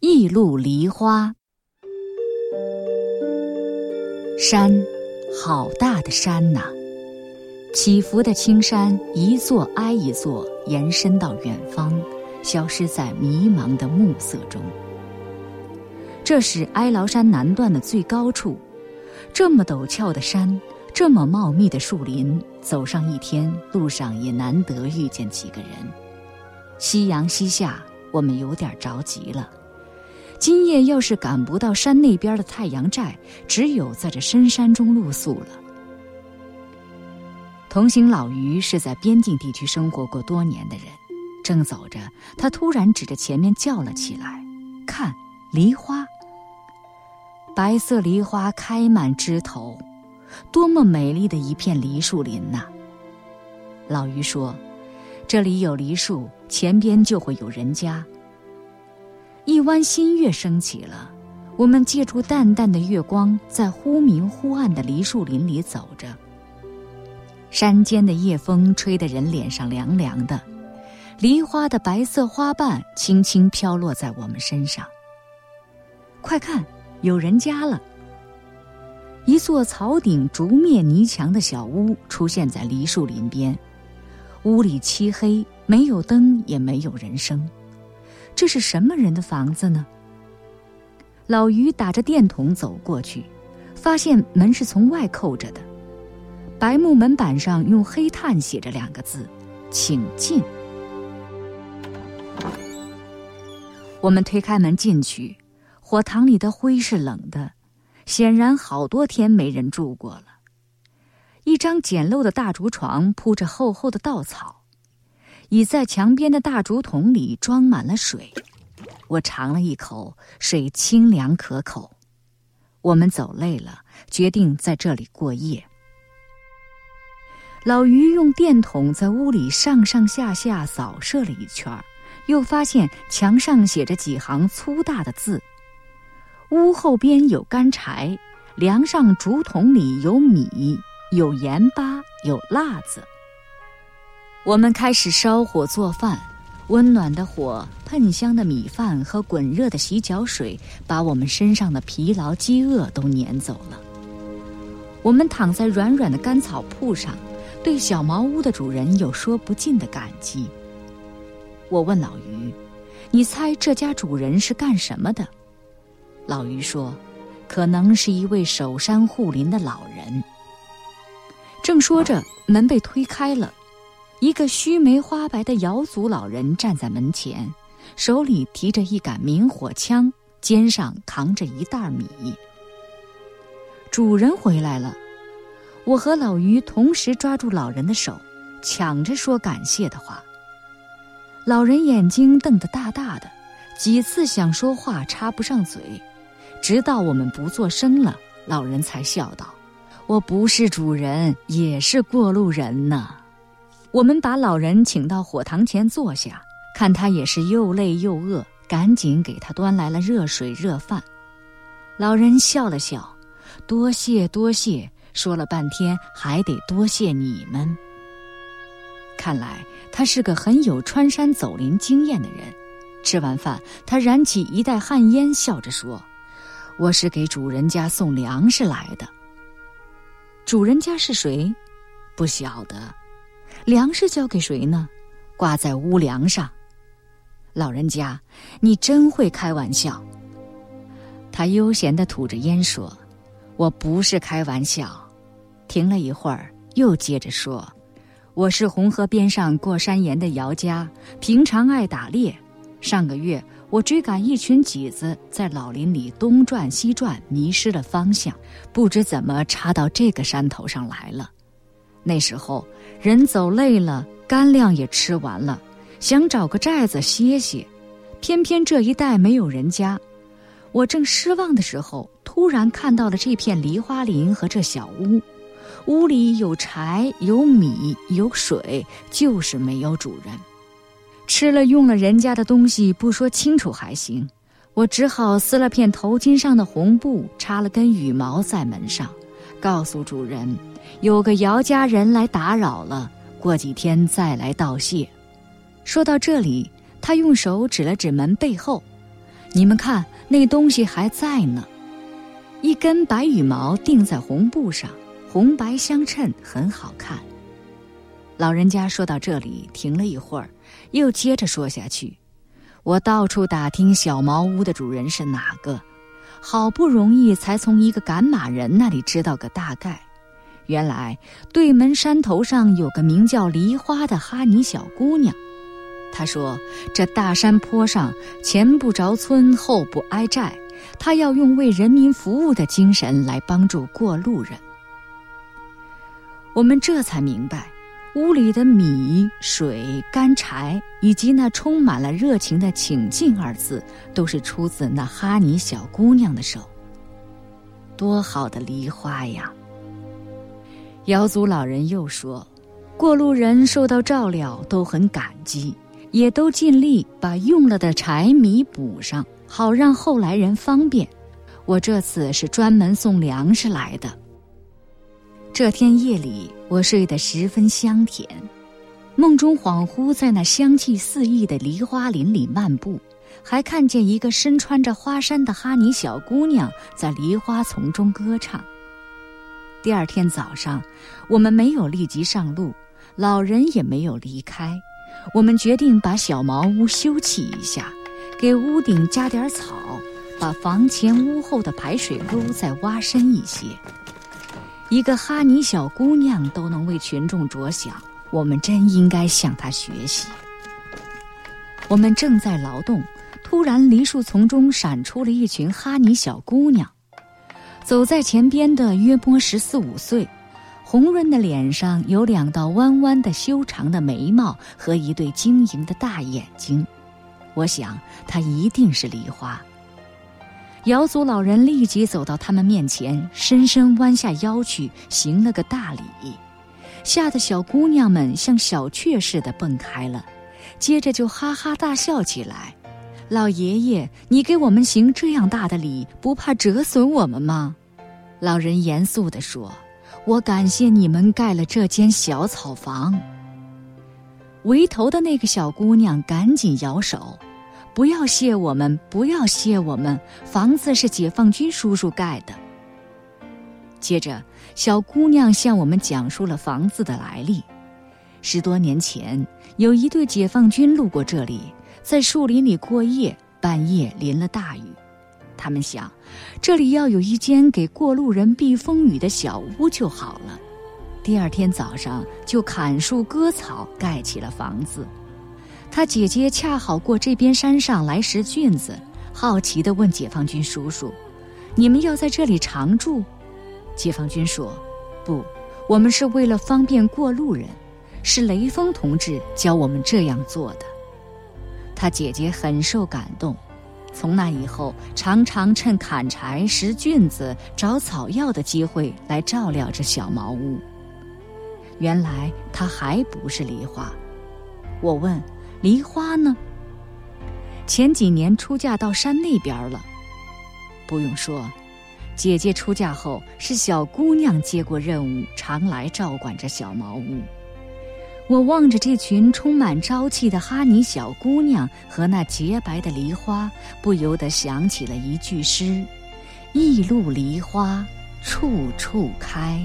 驿路梨花。山，好大的山呐！起伏的青山，一座挨一座，延伸到远方，消失在迷茫的暮色中。这是哀牢山南段的最高处，这么陡峭的山，这么茂密的树林，走上一天，路上也难得遇见几个人。夕阳西下，我们有点着急了。今夜要是赶不到山那边的太阳寨，只有在这深山中露宿了。同行老于是在边境地区生活过多年的人，正走着，他突然指着前面叫了起来：“看，梨花！白色梨花开满枝头，多么美丽的一片梨树林呐！”老于说：“这里有梨树，前边就会有人家。”一弯新月升起了，我们借助淡淡的月光，在忽明忽暗的梨树林里走着。山间的夜风吹得人脸上凉凉的，梨花的白色花瓣轻轻飘落在我们身上。快看，有人家了！一座草顶竹篾泥墙的小屋出现在梨树林边，屋里漆黑，没有灯，也没有人声。这是什么人的房子呢？老于打着电筒走过去，发现门是从外扣着的，白木门板上用黑炭写着两个字：“请进。”我们推开门进去，火塘里的灰是冷的，显然好多天没人住过了。一张简陋的大竹床铺着厚厚的稻草。已在墙边的大竹筒里装满了水，我尝了一口，水清凉可口。我们走累了，决定在这里过夜。老于用电筒在屋里上上下下扫射了一圈，又发现墙上写着几行粗大的字：“屋后边有干柴，梁上竹筒里有米，有盐巴，有辣子。”我们开始烧火做饭，温暖的火、喷香的米饭和滚热的洗脚水，把我们身上的疲劳、饥饿都撵走了。我们躺在软软的干草铺上，对小茅屋的主人有说不尽的感激。我问老于：“你猜这家主人是干什么的？”老于说：“可能是一位守山护林的老人。”正说着，门被推开了。一个须眉花白的瑶族老人站在门前，手里提着一杆明火枪，肩上扛着一袋米。主人回来了，我和老于同时抓住老人的手，抢着说感谢的话。老人眼睛瞪得大大的，几次想说话插不上嘴，直到我们不作声了，老人才笑道：“我不是主人，也是过路人呢。”我们把老人请到火塘前坐下，看他也是又累又饿，赶紧给他端来了热水热饭。老人笑了笑，多谢多谢，说了半天还得多谢你们。看来他是个很有穿山走林经验的人。吃完饭，他燃起一袋旱烟，笑着说：“我是给主人家送粮食来的。”主人家是谁？不晓得。粮食交给谁呢？挂在屋梁上。老人家，你真会开玩笑。他悠闲地吐着烟说：“我不是开玩笑。”停了一会儿，又接着说：“我是红河边上过山岩的姚家，平常爱打猎。上个月，我追赶一群麂子，在老林里东转西转，迷失了方向，不知怎么插到这个山头上来了。”那时候，人走累了，干粮也吃完了，想找个寨子歇歇，偏偏这一带没有人家。我正失望的时候，突然看到了这片梨花林和这小屋，屋里有柴、有米、有水，就是没有主人。吃了用了人家的东西，不说清楚还行，我只好撕了片头巾上的红布，插了根羽毛在门上，告诉主人。有个姚家人来打扰了，过几天再来道谢。说到这里，他用手指了指门背后，你们看，那东西还在呢。一根白羽毛钉在红布上，红白相衬，很好看。老人家说到这里，停了一会儿，又接着说下去：“我到处打听小茅屋的主人是哪个，好不容易才从一个赶马人那里知道个大概。原来对门山头上有个名叫梨花的哈尼小姑娘。她说，这大山坡上前不着村，后不挨寨，她要用为人民服务的精神来帮助过路人。我们这才明白。”屋里的米、水、干柴，以及那充满了热情的“请进”二字，都是出自那哈尼小姑娘的手。多好的梨花呀！瑶族老人又说，过路人受到照料都很感激，也都尽力把用了的柴米补上，好让后来人方便。我这次是专门送粮食来的。这天夜里，我睡得十分香甜，梦中恍惚在那香气四溢的梨花林里漫步，还看见一个身穿着花衫的哈尼小姑娘在梨花丛中歌唱。第二天早上，我们没有立即上路，老人也没有离开，我们决定把小茅屋修葺一下，给屋顶加点草，把房前屋后的排水沟再挖深一些。一个哈尼小姑娘都能为群众着想，我们真应该向她学习。我们正在劳动，突然梨树丛中闪出了一群哈尼小姑娘。走在前边的约摸十四五岁，红润的脸上有两道弯弯的修长的眉毛和一对晶莹的大眼睛。我想，她一定是梨花。瑶族老人立即走到他们面前，深深弯下腰去，行了个大礼，吓得小姑娘们像小雀似的蹦开了，接着就哈哈大笑起来。老爷爷，你给我们行这样大的礼，不怕折损我们吗？老人严肃地说：“我感谢你们盖了这间小草房。”围头的那个小姑娘赶紧摇手。不要谢我们，不要谢我们。房子是解放军叔叔盖的。接着，小姑娘向我们讲述了房子的来历。十多年前，有一队解放军路过这里，在树林里过夜，半夜淋了大雨。他们想，这里要有一间给过路人避风雨的小屋就好了。第二天早上，就砍树割草，盖起了房子。他姐姐恰好过这边山上来拾菌子，好奇地问解放军叔叔：“你们要在这里常住？”解放军说：“不，我们是为了方便过路人，是雷锋同志教我们这样做的。”他姐姐很受感动，从那以后常常趁砍柴、拾菌子、找草药的机会来照料这小茅屋。原来他还不是梨花，我问。梨花呢？前几年出嫁到山那边了。不用说，姐姐出嫁后是小姑娘接过任务，常来照管着小茅屋。我望着这群充满朝气的哈尼小姑娘和那洁白的梨花，不由得想起了一句诗：“一路梨花处处开。”